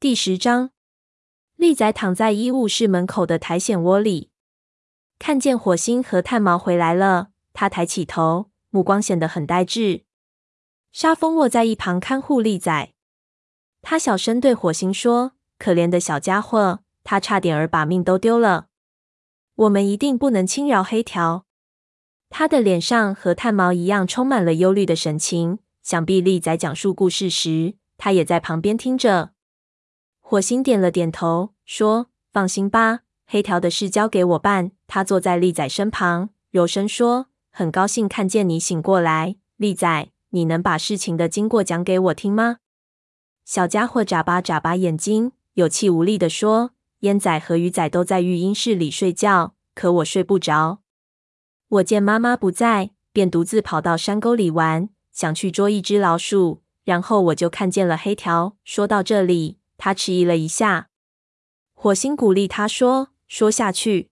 第十章，利仔躺在医务室门口的苔藓窝里，看见火星和炭毛回来了。他抬起头，目光显得很呆滞。沙风卧在一旁看护利仔，他小声对火星说：“可怜的小家伙，他差点儿把命都丢了。我们一定不能轻饶黑条。”他的脸上和炭毛一样充满了忧虑的神情。想必利仔讲述故事时，他也在旁边听着。火星点了点头，说：“放心吧，黑条的事交给我办。”他坐在利仔身旁，柔声说：“很高兴看见你醒过来，利仔，你能把事情的经过讲给我听吗？”小家伙眨巴眨巴眼睛，有气无力地说：“烟仔和鱼仔都在育婴室里睡觉，可我睡不着。我见妈妈不在，便独自跑到山沟里玩，想去捉一只老鼠，然后我就看见了黑条。”说到这里。他迟疑了一下，火星鼓励他说：“说下去。”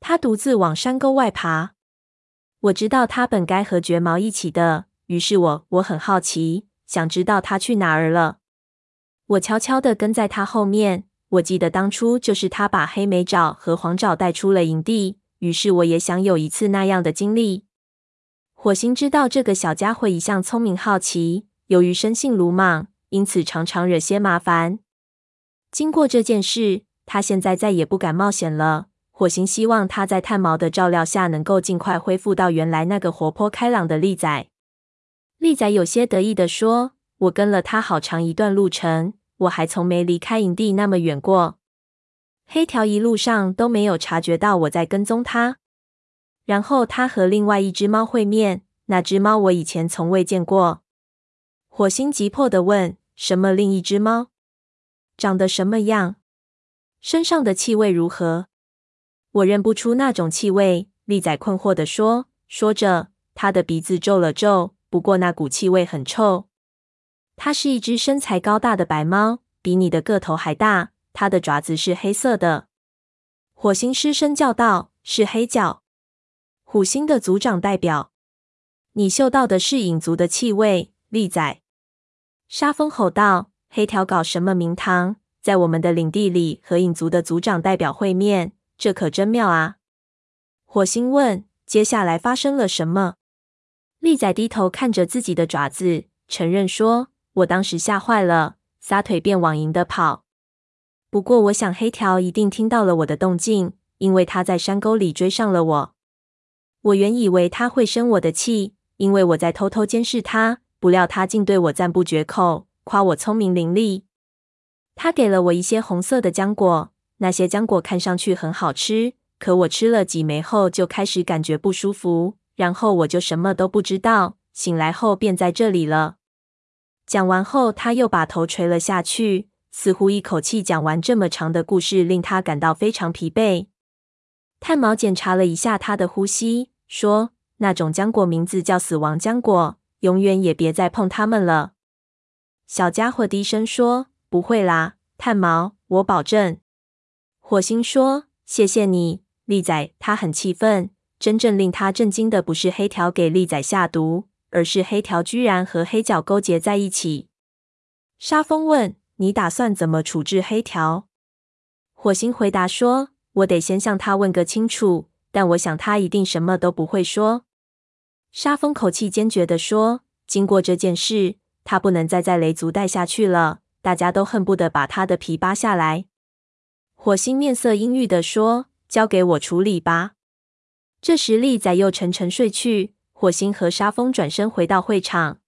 他独自往山沟外爬。我知道他本该和绝毛一起的，于是我我很好奇，想知道他去哪儿了。我悄悄的跟在他后面。我记得当初就是他把黑莓爪和黄爪带出了营地，于是我也想有一次那样的经历。火星知道这个小家伙一向聪明好奇，由于生性鲁莽。因此，常常惹些麻烦。经过这件事，他现在再也不敢冒险了。火星希望他在炭毛的照料下，能够尽快恢复到原来那个活泼开朗的利仔。利仔有些得意地说：“我跟了他好长一段路程，我还从没离开营地那么远过。黑条一路上都没有察觉到我在跟踪他。然后他和另外一只猫会面，那只猫我以前从未见过。”火星急迫地问。什么？另一只猫长得什么样？身上的气味如何？我认不出那种气味。利仔困惑地说。说着，他的鼻子皱了皱。不过那股气味很臭。它是一只身材高大的白猫，比你的个头还大。它的爪子是黑色的。火星失声叫道：“是黑角，虎星的族长代表。你嗅到的是影族的气味。”利仔。沙风吼道：“黑条搞什么名堂，在我们的领地里和影族的族长代表会面，这可真妙啊！”火星问：“接下来发生了什么？”利仔低头看着自己的爪子，承认说：“我当时吓坏了，撒腿便往营地跑。不过，我想黑条一定听到了我的动静，因为他在山沟里追上了我。我原以为他会生我的气，因为我在偷偷监视他。”不料他竟对我赞不绝口，夸我聪明伶俐。他给了我一些红色的浆果，那些浆果看上去很好吃，可我吃了几枚后就开始感觉不舒服，然后我就什么都不知道。醒来后便在这里了。讲完后，他又把头垂了下去，似乎一口气讲完这么长的故事，令他感到非常疲惫。炭毛检查了一下他的呼吸，说：“那种浆果名字叫死亡浆果。”永远也别再碰它们了。小家伙低声说：“不会啦，炭毛，我保证。”火星说：“谢谢你，利仔。”他很气愤。真正令他震惊的不是黑条给利仔下毒，而是黑条居然和黑角勾结在一起。沙风问：“你打算怎么处置黑条？”火星回答说：“我得先向他问个清楚，但我想他一定什么都不会说。”沙风口气坚决地说：“经过这件事，他不能再在雷族待下去了。大家都恨不得把他的皮扒下来。”火星面色阴郁地说：“交给我处理吧。”这时，利仔又沉沉睡去。火星和沙风转身回到会场。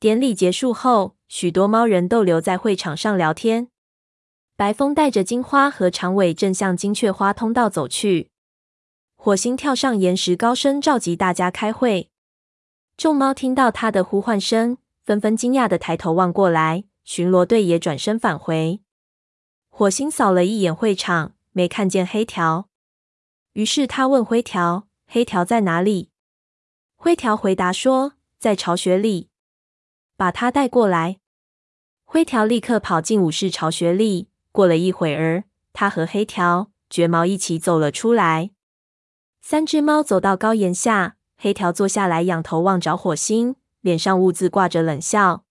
典礼结束后，许多猫人都留在会场上聊天。白风带着金花和长尾正向金雀花通道走去。火星跳上岩石，高声召集大家开会。众猫听到他的呼唤声，纷纷惊讶地抬头望过来。巡逻队也转身返回。火星扫了一眼会场，没看见黑条。于是他问灰条：“黑条在哪里？”灰条回答说：“在巢穴里。”把他带过来。灰条立刻跑进武士巢穴里。过了一会儿，他和黑条、绝毛一起走了出来。三只猫走到高岩下，黑条坐下来，仰头望着火星，脸上兀自挂着冷笑。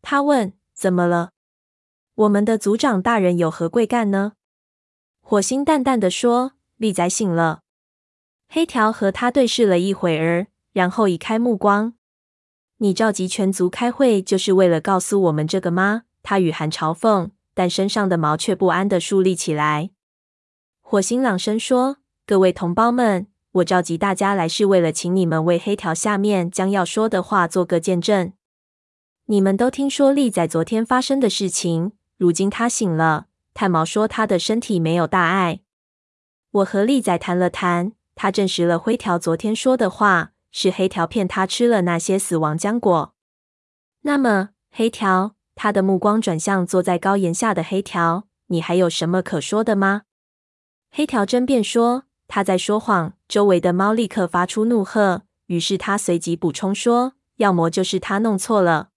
他问：“怎么了？”我们的族长大人有何贵干呢？火星淡淡的说：“利宰醒了。”黑条和他对视了一会儿，然后移开目光。你召集全族开会，就是为了告诉我们这个吗？他语含嘲讽，但身上的毛却不安地竖立起来。火星朗声说：“各位同胞们，我召集大家来，是为了请你们为黑条下面将要说的话做个见证。你们都听说利仔昨天发生的事情，如今他醒了。炭毛说他的身体没有大碍。我和利仔谈了谈。”他证实了灰条昨天说的话，是黑条骗他吃了那些死亡浆果。那么，黑条，他的目光转向坐在高岩下的黑条，你还有什么可说的吗？黑条争辩说他在说谎。周围的猫立刻发出怒喝，于是他随即补充说：“要么就是他弄错了。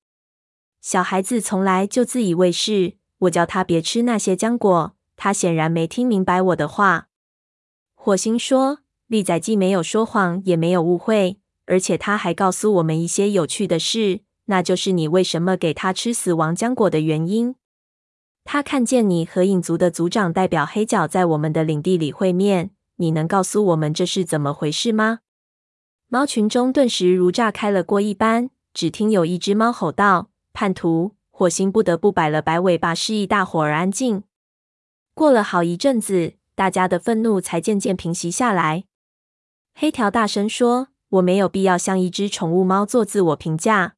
小孩子从来就自以为是。我叫他别吃那些浆果，他显然没听明白我的话。”火星说。利仔既没有说谎，也没有误会，而且他还告诉我们一些有趣的事，那就是你为什么给他吃死亡浆果的原因。他看见你和影族的族长代表黑角在我们的领地里会面，你能告诉我们这是怎么回事吗？猫群中顿时如炸开了锅一般，只听有一只猫吼道：“叛徒！”火星不得不摆了摆尾巴，示意大伙儿安静。过了好一阵子，大家的愤怒才渐渐平息下来。黑条大声说：“我没有必要向一只宠物猫做自我评价。”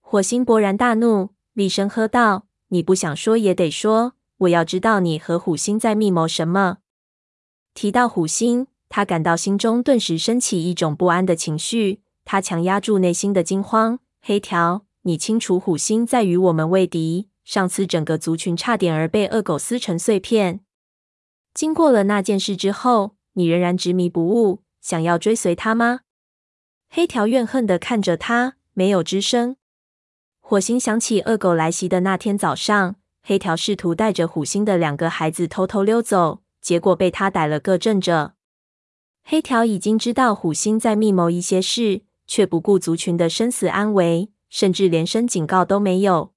火星勃然大怒，厉声喝道：“你不想说也得说！我要知道你和虎星在密谋什么。”提到虎星，他感到心中顿时升起一种不安的情绪。他强压住内心的惊慌。黑条，你清楚虎星在与我们为敌。上次整个族群差点儿被恶狗撕成碎片。经过了那件事之后，你仍然执迷不悟。想要追随他吗？黑条怨恨地看着他，没有吱声。火星想起恶狗来袭的那天早上，黑条试图带着虎星的两个孩子偷偷溜走，结果被他逮了个正着。黑条已经知道虎星在密谋一些事，却不顾族群的生死安危，甚至连声警告都没有。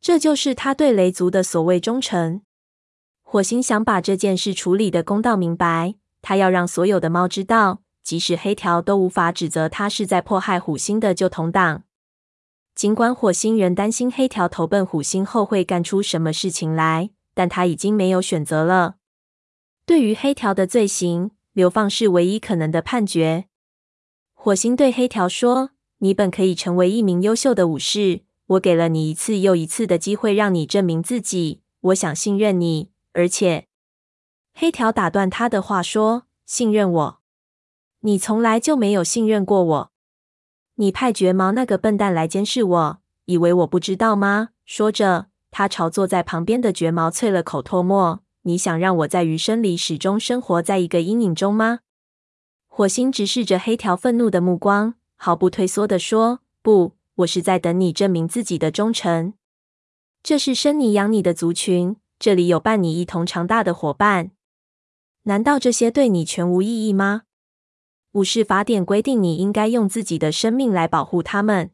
这就是他对雷族的所谓忠诚。火星想把这件事处理得公道明白。他要让所有的猫知道，即使黑条都无法指责他是在迫害虎星的旧同党。尽管火星仍担心黑条投奔虎星后会干出什么事情来，但他已经没有选择了。对于黑条的罪行，流放是唯一可能的判决。火星对黑条说：“你本可以成为一名优秀的武士，我给了你一次又一次的机会，让你证明自己。我想信任你，而且……”黑条打断他的话说：“信任我？你从来就没有信任过我。你派绝毛那个笨蛋来监视我，以为我不知道吗？”说着，他朝坐在旁边的绝毛啐了口唾沫。“你想让我在余生里始终生活在一个阴影中吗？”火星直视着黑条愤怒的目光，毫不退缩地说：“不，我是在等你证明自己的忠诚。这是生你养你的族群，这里有伴你一同长大的伙伴。”难道这些对你全无意义吗？武士法典规定你应该用自己的生命来保护他们。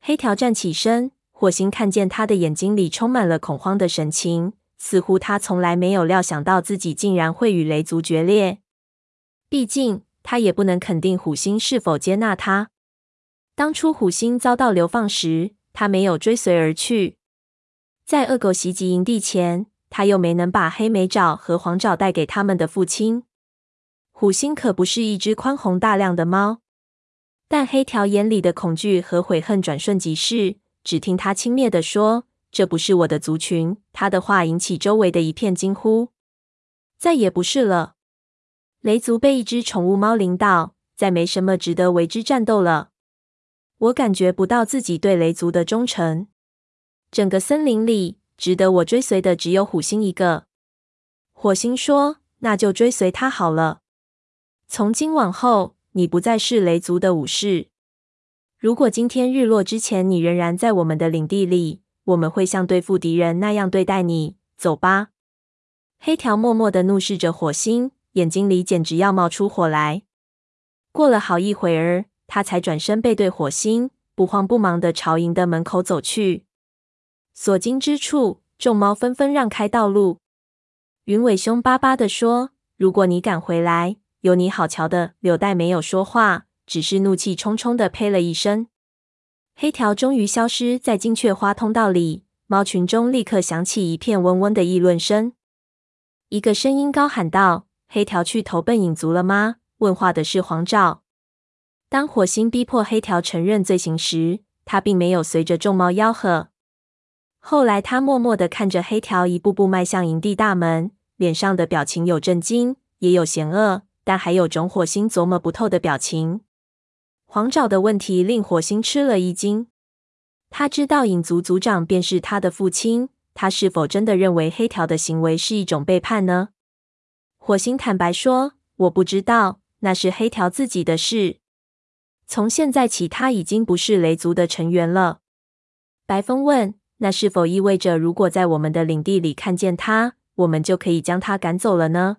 黑条站起身，火星看见他的眼睛里充满了恐慌的神情，似乎他从来没有料想到自己竟然会与雷族决裂。毕竟，他也不能肯定虎星是否接纳他。当初虎星遭到流放时，他没有追随而去。在恶狗袭击营地前，他又没能把黑莓爪和黄爪带给他们的父亲。虎星可不是一只宽宏大量的猫，但黑条眼里的恐惧和悔恨转瞬即逝。只听他轻蔑地说：“这不是我的族群。”他的话引起周围的一片惊呼。再也不是了。雷族被一只宠物猫领导，再没什么值得为之战斗了。我感觉不到自己对雷族的忠诚。整个森林里。值得我追随的只有虎星一个。火星说：“那就追随他好了。从今往后，你不再是雷族的武士。如果今天日落之前你仍然在我们的领地里，我们会像对付敌人那样对待你。走吧。”黑条默默的怒视着火星，眼睛里简直要冒出火来。过了好一会儿，他才转身背对火星，不慌不忙的朝营的门口走去。所经之处，众猫纷纷让开道路。云尾凶巴巴的说：“如果你敢回来，有你好瞧的。”柳带没有说话，只是怒气冲冲的呸了一声。黑条终于消失在金雀花通道里，猫群中立刻响起一片嗡嗡的议论声。一个声音高喊道：“黑条去投奔影族了吗？”问话的是黄照。当火星逼迫黑条承认罪行时，他并没有随着众猫吆喝。后来，他默默的看着黑条一步步迈向营地大门，脸上的表情有震惊，也有嫌恶，但还有种火星琢磨不透的表情。黄爪的问题令火星吃了一惊。他知道影族族长便是他的父亲，他是否真的认为黑条的行为是一种背叛呢？火星坦白说：“我不知道，那是黑条自己的事。从现在起，他已经不是雷族的成员了。”白风问。那是否意味着，如果在我们的领地里看见他，我们就可以将他赶走了呢？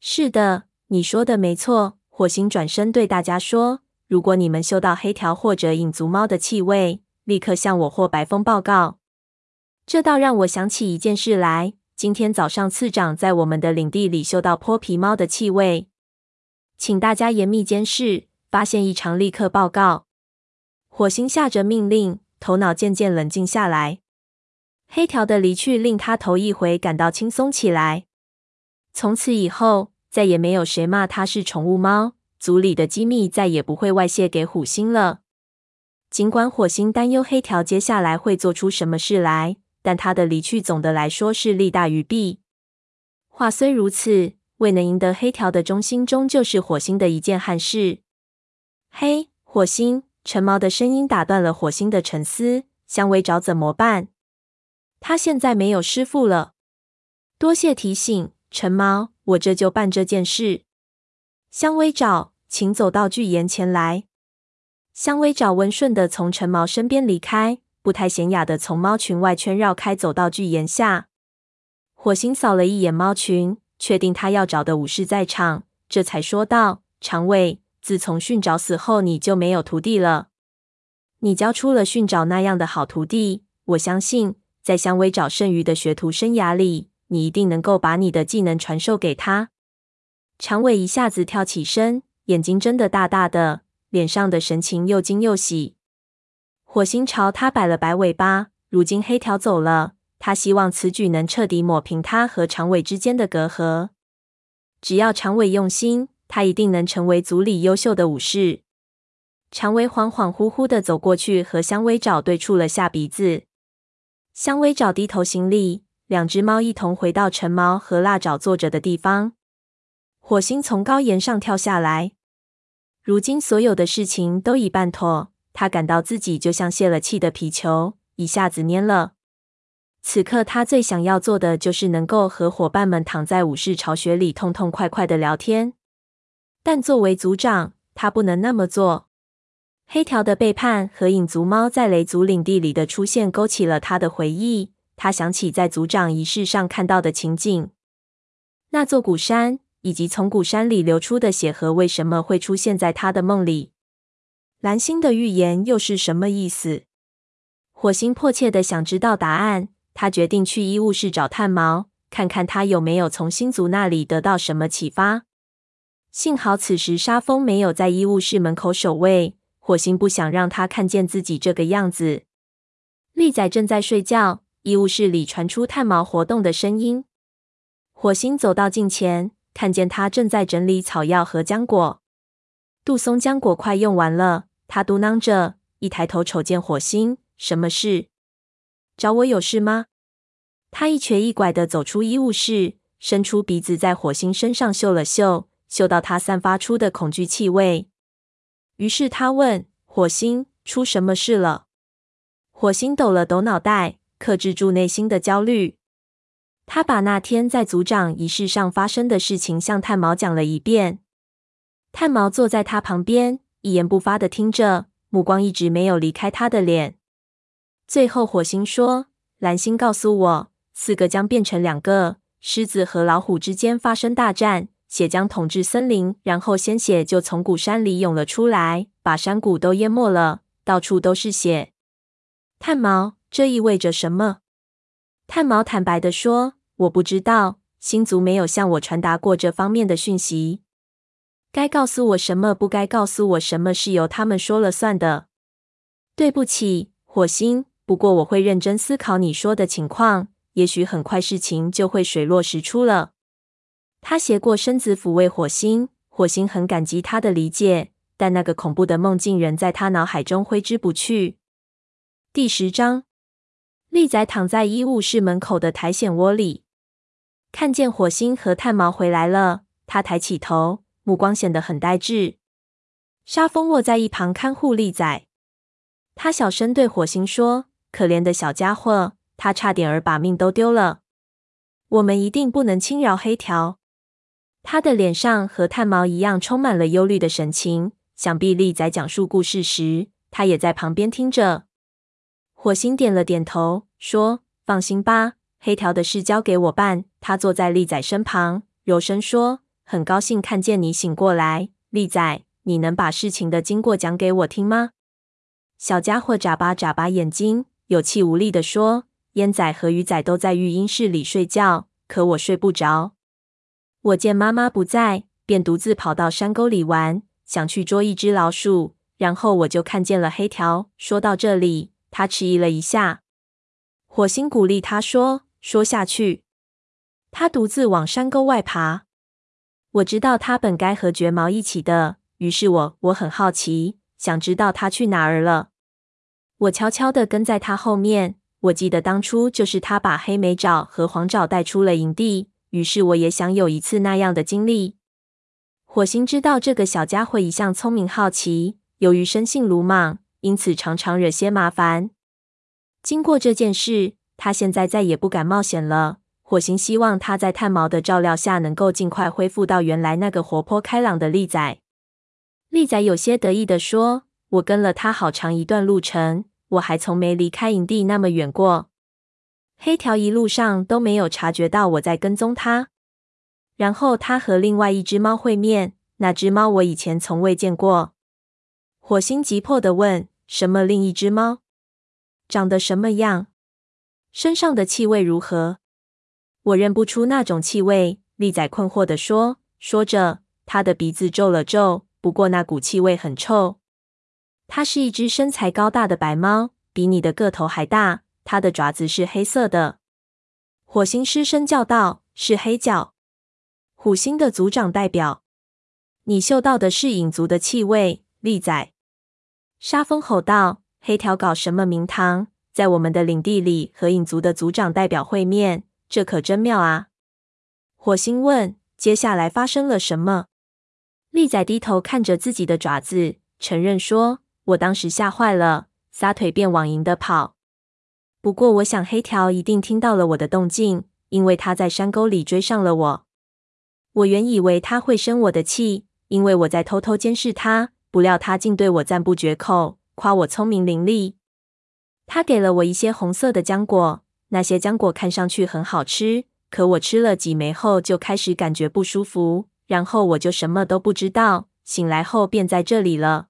是的，你说的没错。火星转身对大家说：“如果你们嗅到黑条或者影族猫的气味，立刻向我或白风报告。”这倒让我想起一件事来。今天早上，次长在我们的领地里嗅到泼皮猫的气味，请大家严密监视，发现异常立刻报告。火星下着命令。头脑渐渐冷静下来，黑条的离去令他头一回感到轻松起来。从此以后，再也没有谁骂他是宠物猫，族里的机密再也不会外泄给虎星了。尽管火星担忧黑条接下来会做出什么事来，但他的离去总的来说是利大于弊。话虽如此，未能赢得黑条的忠心，终究是火星的一件憾事。嘿，火星！陈毛的声音打断了火星的沉思。香薇找怎么办？他现在没有师傅了。多谢提醒，陈毛，我这就办这件事。香薇找，请走到巨岩前来。香尾爪温顺的从橙毛身边离开，不太显雅的从猫群外圈绕开，走到巨岩下。火星扫了一眼猫群，确定他要找的武士在场，这才说道：“长尾。”自从训爪死后，你就没有徒弟了。你教出了训爪那样的好徒弟，我相信在香尾爪剩余的学徒生涯里，你一定能够把你的技能传授给他。长尾一下子跳起身，眼睛睁得大大的，脸上的神情又惊又喜。火星朝他摆了摆尾巴。如今黑条走了，他希望此举能彻底抹平他和长尾之间的隔阂。只要长尾用心。他一定能成为族里优秀的武士。长尾恍恍惚惚的走过去，和香尾爪对触了下鼻子。香尾爪低头行礼，两只猫一同回到橙毛和蜡爪坐着的地方。火星从高岩上跳下来。如今所有的事情都已办妥，他感到自己就像泄了气的皮球，一下子蔫了。此刻他最想要做的就是能够和伙伴们躺在武士巢穴里，痛痛快快的聊天。但作为族长，他不能那么做。黑条的背叛和影族猫在雷族领地里的出现，勾起了他的回忆。他想起在族长仪式上看到的情景，那座古山以及从古山里流出的血河，为什么会出现在他的梦里？蓝星的预言又是什么意思？火星迫切的想知道答案。他决定去医务室找炭毛，看看他有没有从星族那里得到什么启发。幸好此时沙风没有在医务室门口守卫，火星不想让他看见自己这个样子。利仔正在睡觉，医务室里传出炭毛活动的声音。火星走到近前，看见他正在整理草药和浆果。杜松浆果快用完了，他嘟囔着，一抬头瞅见火星，什么事？找我有事吗？他一瘸一拐地走出医务室，伸出鼻子在火星身上嗅了嗅。嗅到他散发出的恐惧气味，于是他问火星：“出什么事了？”火星抖了抖脑袋，克制住内心的焦虑。他把那天在族长仪式上发生的事情向炭毛讲了一遍。炭毛坐在他旁边，一言不发的听着，目光一直没有离开他的脸。最后，火星说：“蓝星告诉我，四个将变成两个，狮子和老虎之间发生大战。”血将统治森林，然后鲜血就从古山里涌了出来，把山谷都淹没了，到处都是血。炭毛，这意味着什么？炭毛坦白地说：“我不知道，星族没有向我传达过这方面的讯息。该告诉我什么，不该告诉我什么，是由他们说了算的。对不起，火星。不过我会认真思考你说的情况，也许很快事情就会水落石出了。”他斜过身子抚慰火星，火星很感激他的理解，但那个恐怖的梦境仍在他脑海中挥之不去。第十章，利仔躺在医务室门口的苔藓窝里，看见火星和炭毛回来了，他抬起头，目光显得很呆滞。沙风卧在一旁看护利仔，他小声对火星说：“可怜的小家伙，他差点儿把命都丢了。我们一定不能轻饶黑条。”他的脸上和炭毛一样充满了忧虑的神情。想必利仔讲述故事时，他也在旁边听着。火星点了点头，说：“放心吧，黑条的事交给我办。”他坐在利仔身旁，柔声说：“很高兴看见你醒过来，利仔，你能把事情的经过讲给我听吗？”小家伙眨巴眨巴眼睛，有气无力地说：“烟仔和鱼仔都在育婴室里睡觉，可我睡不着。”我见妈妈不在，便独自跑到山沟里玩，想去捉一只老鼠。然后我就看见了黑条。说到这里，他迟疑了一下。火星鼓励他说：“说下去。”他独自往山沟外爬。我知道他本该和绝毛一起的，于是我我很好奇，想知道他去哪儿了。我悄悄的跟在他后面。我记得当初就是他把黑莓爪和黄爪带出了营地。于是我也想有一次那样的经历。火星知道这个小家伙一向聪明好奇，由于生性鲁莽，因此常常惹些麻烦。经过这件事，他现在再也不敢冒险了。火星希望他在炭毛的照料下能够尽快恢复到原来那个活泼开朗的利仔。利仔有些得意地说：“我跟了他好长一段路程，我还从没离开营地那么远过。”黑条一路上都没有察觉到我在跟踪他。然后他和另外一只猫会面，那只猫我以前从未见过。火星急迫地问：“什么另一只猫？长得什么样？身上的气味如何？”我认不出那种气味。利仔困惑地说。说着，他的鼻子皱了皱。不过那股气味很臭。它是一只身材高大的白猫，比你的个头还大。它的爪子是黑色的，火星失声叫道：“是黑角，虎星的族长代表。你嗅到的是影族的气味。”利仔，沙风吼道：“黑条搞什么名堂，在我们的领地里和影族的族长代表会面，这可真妙啊！”火星问：“接下来发生了什么？”利仔低头看着自己的爪子，承认说：“我当时吓坏了，撒腿便往营的跑。”不过，我想黑条一定听到了我的动静，因为他在山沟里追上了我。我原以为他会生我的气，因为我在偷偷监视他，不料他竟对我赞不绝口，夸我聪明伶俐。他给了我一些红色的浆果，那些浆果看上去很好吃，可我吃了几枚后就开始感觉不舒服，然后我就什么都不知道，醒来后便在这里了。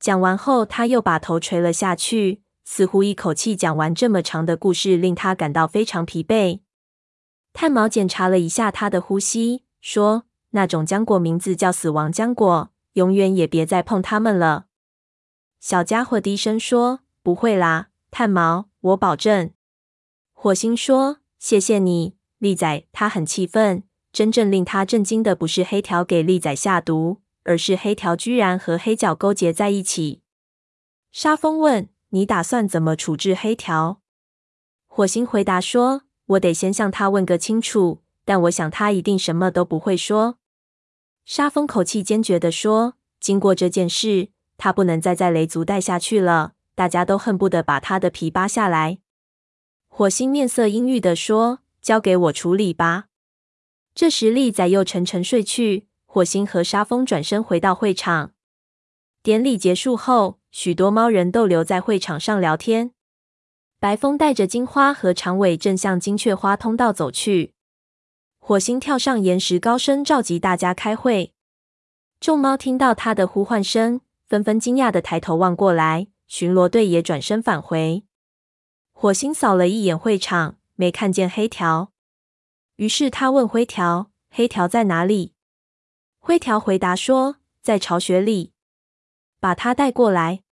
讲完后，他又把头垂了下去。似乎一口气讲完这么长的故事，令他感到非常疲惫。炭毛检查了一下他的呼吸，说：“那种浆果名字叫死亡浆果，永远也别再碰它们了。”小家伙低声说：“不会啦，炭毛，我保证。”火星说：“谢谢你，利仔。”他很气愤。真正令他震惊的不是黑条给利仔下毒，而是黑条居然和黑角勾结在一起。沙风问。你打算怎么处置黑条？火星回答说：“我得先向他问个清楚，但我想他一定什么都不会说。”沙风口气坚决地说：“经过这件事，他不能再在雷族待下去了，大家都恨不得把他的皮扒下来。”火星面色阴郁地说：“交给我处理吧。”这时，利仔又沉沉睡去。火星和沙风转身回到会场。典礼结束后，许多猫人都留在会场上聊天。白风带着金花和长尾正向金雀花通道走去。火星跳上岩石，高声召集大家开会。众猫听到他的呼唤声，纷纷惊讶地抬头望过来。巡逻队也转身返回。火星扫了一眼会场，没看见黑条。于是他问灰条：“黑条在哪里？”灰条回答说：“在巢穴里。”把他带过来。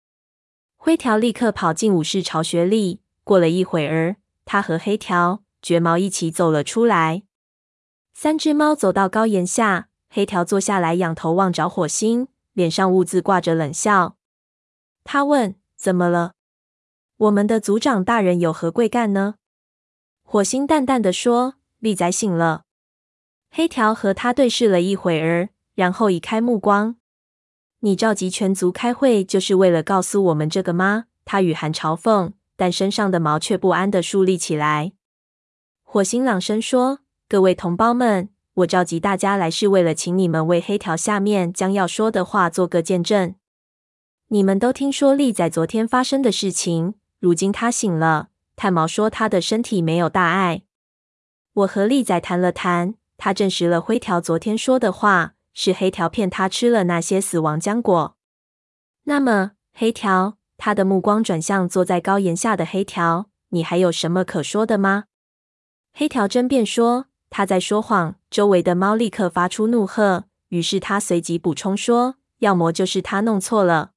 灰条立刻跑进武士巢穴里。过了一会儿，他和黑条、绝毛一起走了出来。三只猫走到高岩下，黑条坐下来，仰头望着火星，脸上兀自挂着冷笑。他问：“怎么了？我们的族长大人有何贵干呢？”火星淡淡的说。利仔醒了，黑条和他对视了一会儿，然后移开目光。你召集全族开会，就是为了告诉我们这个吗？他语含嘲讽，但身上的毛却不安地竖立起来。火星朗声说：“各位同胞们，我召集大家来，是为了请你们为黑条下面将要说的话做个见证。你们都听说利仔昨天发生的事情，如今他醒了。炭毛说他的身体没有大碍。”我和利仔谈了谈，他证实了灰条昨天说的话，是黑条骗他吃了那些死亡浆果。那么，黑条，他的目光转向坐在高岩下的黑条，你还有什么可说的吗？黑条争辩说他在说谎。周围的猫立刻发出怒喝，于是他随即补充说，要么就是他弄错了。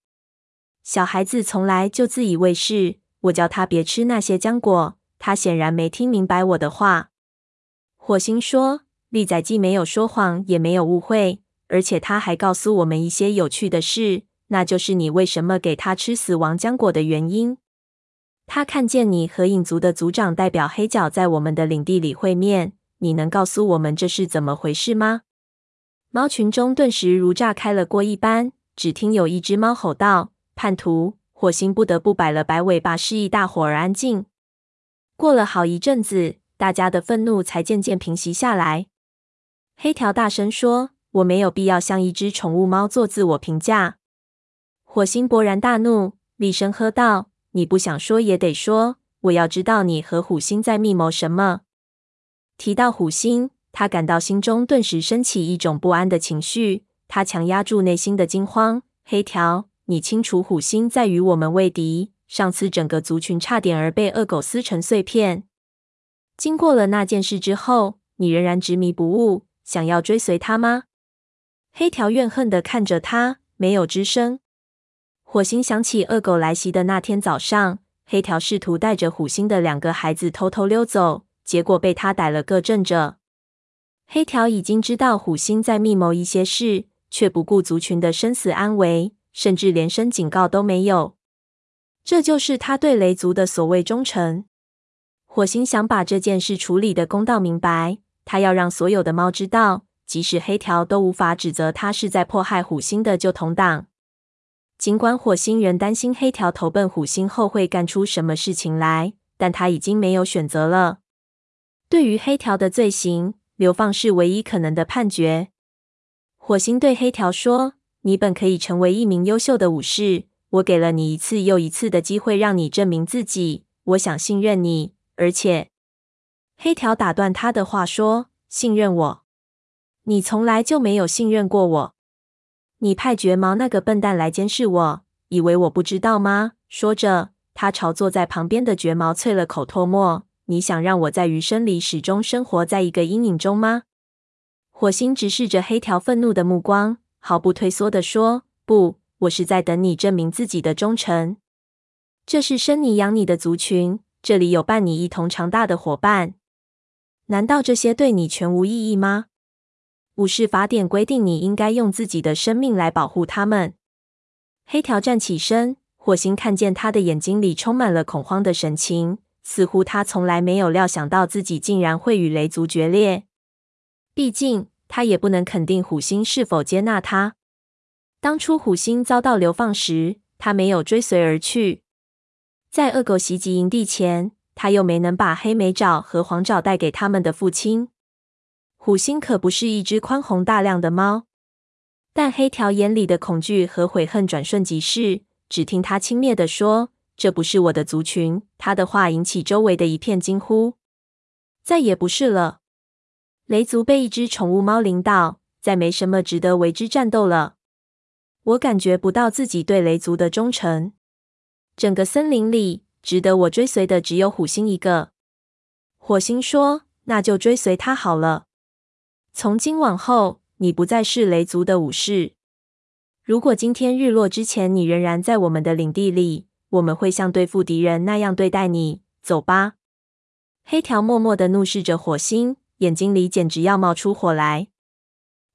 小孩子从来就自以为是，我叫他别吃那些浆果，他显然没听明白我的话。火星说：“利仔既没有说谎，也没有误会，而且他还告诉我们一些有趣的事，那就是你为什么给他吃死亡浆果的原因。他看见你和影族的族长代表黑角在我们的领地里会面，你能告诉我们这是怎么回事吗？”猫群中顿时如炸开了锅一般，只听有一只猫吼道：“叛徒！”火星不得不摆了摆尾巴，示意大伙儿安静。过了好一阵子。大家的愤怒才渐渐平息下来。黑条大声说：“我没有必要向一只宠物猫做自我评价。”火星勃然大怒，厉声喝道：“你不想说也得说！我要知道你和虎星在密谋什么。”提到虎星，他感到心中顿时升起一种不安的情绪。他强压住内心的惊慌。黑条，你清楚虎星在与我们为敌。上次整个族群差点儿被恶狗撕成碎片。经过了那件事之后，你仍然执迷不悟，想要追随他吗？黑条怨恨地看着他，没有吱声。火星想起恶狗来袭的那天早上，黑条试图带着虎星的两个孩子偷偷溜走，结果被他逮了个正着。黑条已经知道虎星在密谋一些事，却不顾族群的生死安危，甚至连声警告都没有。这就是他对雷族的所谓忠诚。火星想把这件事处理得公道明白，他要让所有的猫知道，即使黑条都无法指责他是在迫害虎星的旧同党。尽管火星仍担心黑条投奔虎星后会干出什么事情来，但他已经没有选择了。对于黑条的罪行，流放是唯一可能的判决。火星对黑条说：“你本可以成为一名优秀的武士，我给了你一次又一次的机会，让你证明自己。我想信任你。”而且，黑条打断他的话说：“信任我？你从来就没有信任过我。你派绝毛那个笨蛋来监视我，以为我不知道吗？”说着，他朝坐在旁边的绝毛啐了口唾沫。“你想让我在余生里始终生活在一个阴影中吗？”火星直视着黑条愤怒的目光，毫不退缩地说：“不，我是在等你证明自己的忠诚。这是生你养你的族群。”这里有伴你一同长大的伙伴，难道这些对你全无意义吗？武士法典规定你应该用自己的生命来保护他们。黑条站起身，火星看见他的眼睛里充满了恐慌的神情，似乎他从来没有料想到自己竟然会与雷族决裂。毕竟，他也不能肯定虎星是否接纳他。当初虎星遭到流放时，他没有追随而去。在恶狗袭击营地前，他又没能把黑莓爪和黄爪带给他们的父亲。虎星可不是一只宽宏大量的猫，但黑条眼里的恐惧和悔恨转瞬即逝。只听他轻蔑地说：“这不是我的族群。”他的话引起周围的一片惊呼。再也不是了。雷族被一只宠物猫领导，再没什么值得为之战斗了。我感觉不到自己对雷族的忠诚。整个森林里，值得我追随的只有虎星一个。火星说：“那就追随他好了。从今往后，你不再是雷族的武士。如果今天日落之前你仍然在我们的领地里，我们会像对付敌人那样对待你。走吧。”黑条默默的怒视着火星，眼睛里简直要冒出火来。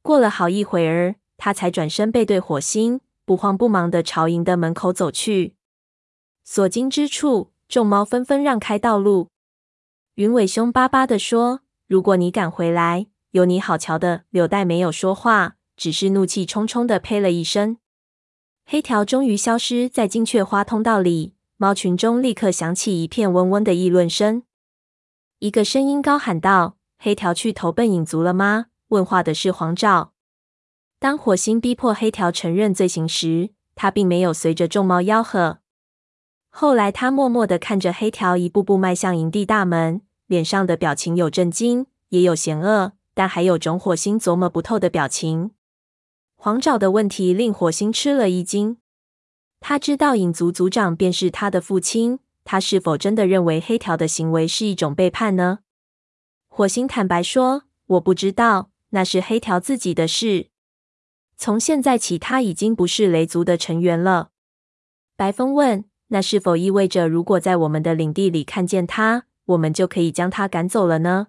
过了好一会儿，他才转身背对火星，不慌不忙的朝营的门口走去。所经之处，众猫纷纷让开道路。云尾凶巴巴的说：“如果你敢回来，有你好瞧的。”柳带没有说话，只是怒气冲冲的呸了一声。黑条终于消失在金雀花通道里，猫群中立刻响起一片嗡嗡的议论声。一个声音高喊道：“黑条去投奔影族了吗？”问话的是黄照。当火星逼迫黑条承认罪行时，他并没有随着众猫吆喝。后来，他默默地看着黑条一步步迈向营地大门，脸上的表情有震惊，也有嫌恶，但还有种火星琢磨不透的表情。黄爪的问题令火星吃了一惊。他知道影族族长便是他的父亲，他是否真的认为黑条的行为是一种背叛呢？火星坦白说：“我不知道，那是黑条自己的事。从现在起，他已经不是雷族的成员了。”白风问。那是否意味着，如果在我们的领地里看见他，我们就可以将他赶走了呢？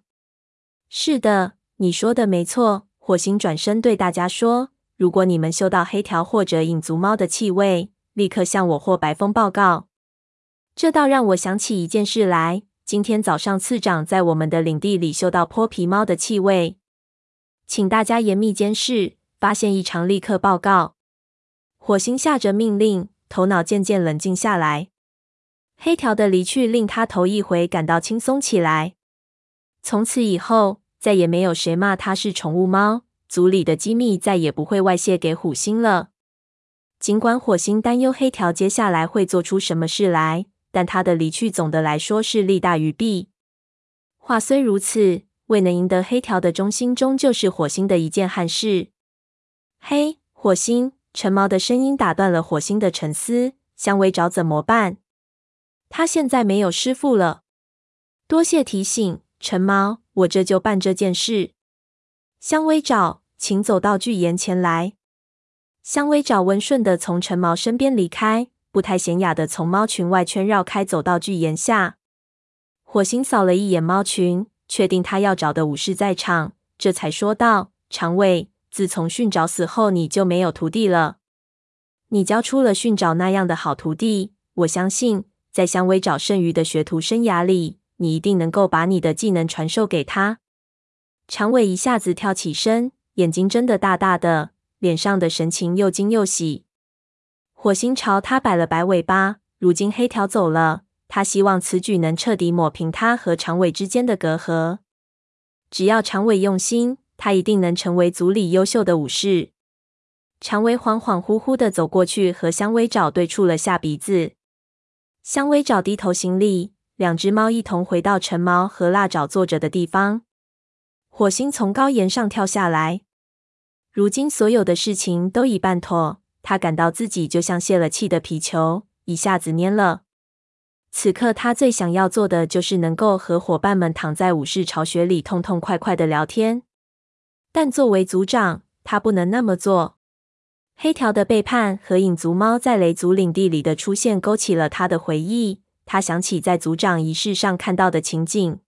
是的，你说的没错。火星转身对大家说：“如果你们嗅到黑条或者影族猫的气味，立刻向我或白风报告。”这倒让我想起一件事来。今天早上，次长在我们的领地里嗅到泼皮猫的气味，请大家严密监视，发现异常立刻报告。火星下着命令。头脑渐渐冷静下来，黑条的离去令他头一回感到轻松起来。从此以后，再也没有谁骂他是宠物猫，族里的机密再也不会外泄给虎星了。尽管火星担忧黑条接下来会做出什么事来，但他的离去总的来说是利大于弊。话虽如此，未能赢得黑条的忠心，终究是火星的一件憾事。嘿，火星！陈毛的声音打断了火星的沉思。香薇找怎么办？他现在没有师傅了。多谢提醒，陈毛，我这就办这件事。香薇找，请走到巨岩前来。香尾爪温顺地从橙毛身边离开，不太显雅地从猫群外圈绕开，走到巨岩下。火星扫了一眼猫群，确定他要找的武士在场，这才说道：“长尾。”自从训爪死后，你就没有徒弟了。你教出了训爪那样的好徒弟，我相信在香尾爪剩余的学徒生涯里，你一定能够把你的技能传授给他。长尾一下子跳起身，眼睛睁得大大的，脸上的神情又惊又喜。火星朝他摆了摆尾巴。如今黑条走了，他希望此举能彻底抹平他和长尾之间的隔阂。只要长尾用心。他一定能成为族里优秀的武士。长尾恍恍惚惚的走过去，和香尾爪对触了下鼻子。香尾爪低头行礼，两只猫一同回到橙毛和蜡爪坐着的地方。火星从高岩上跳下来。如今所有的事情都已办妥，他感到自己就像泄了气的皮球，一下子蔫了。此刻他最想要做的就是能够和伙伴们躺在武士巢穴里痛痛快快的聊天。但作为族长，他不能那么做。黑条的背叛和影族猫在雷族领地里的出现，勾起了他的回忆。他想起在族长仪式上看到的情景，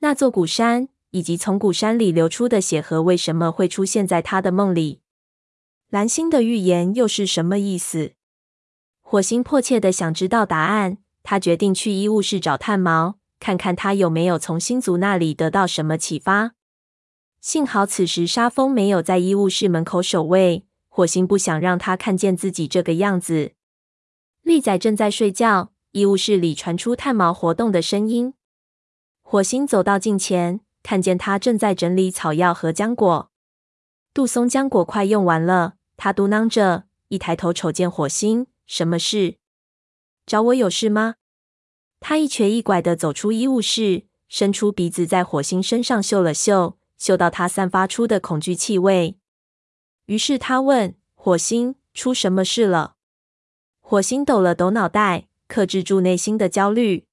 那座古山以及从古山里流出的血河，为什么会出现在他的梦里？蓝星的预言又是什么意思？火星迫切地想知道答案。他决定去医务室找炭毛，看看他有没有从星族那里得到什么启发。幸好此时沙风没有在医务室门口守卫，火星不想让他看见自己这个样子。利仔正在睡觉，医务室里传出炭毛活动的声音。火星走到近前，看见他正在整理草药和浆果。杜松浆果快用完了，他嘟囔着，一抬头瞅见火星，什么事？找我有事吗？他一瘸一拐地走出医务室，伸出鼻子在火星身上嗅了嗅。嗅到他散发出的恐惧气味，于是他问火星：“出什么事了？”火星抖了抖脑袋，克制住内心的焦虑。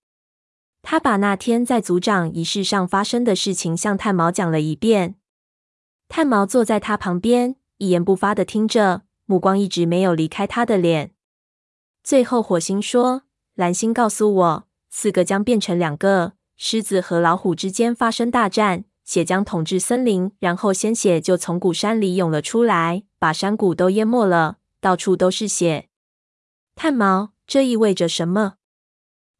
他把那天在族长仪式上发生的事情向炭毛讲了一遍。炭毛坐在他旁边，一言不发的听着，目光一直没有离开他的脸。最后，火星说：“蓝星告诉我，四个将变成两个，狮子和老虎之间发生大战，血将统治森林，然后鲜血就从古山里涌了出来，把山谷都淹没了，到处都是血。”炭毛，这意味着什么？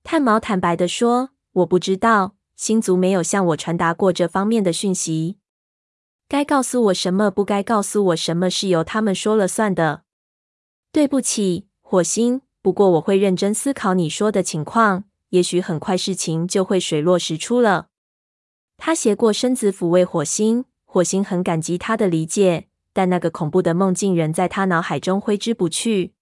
炭毛坦白地说：“我不知道，星族没有向我传达过这方面的讯息。该告诉我什么，不该告诉我什么，是由他们说了算的。对不起，火星。不过我会认真思考你说的情况，也许很快事情就会水落石出了。”他斜过身子抚慰火星，火星很感激他的理解，但那个恐怖的梦境仍在他脑海中挥之不去。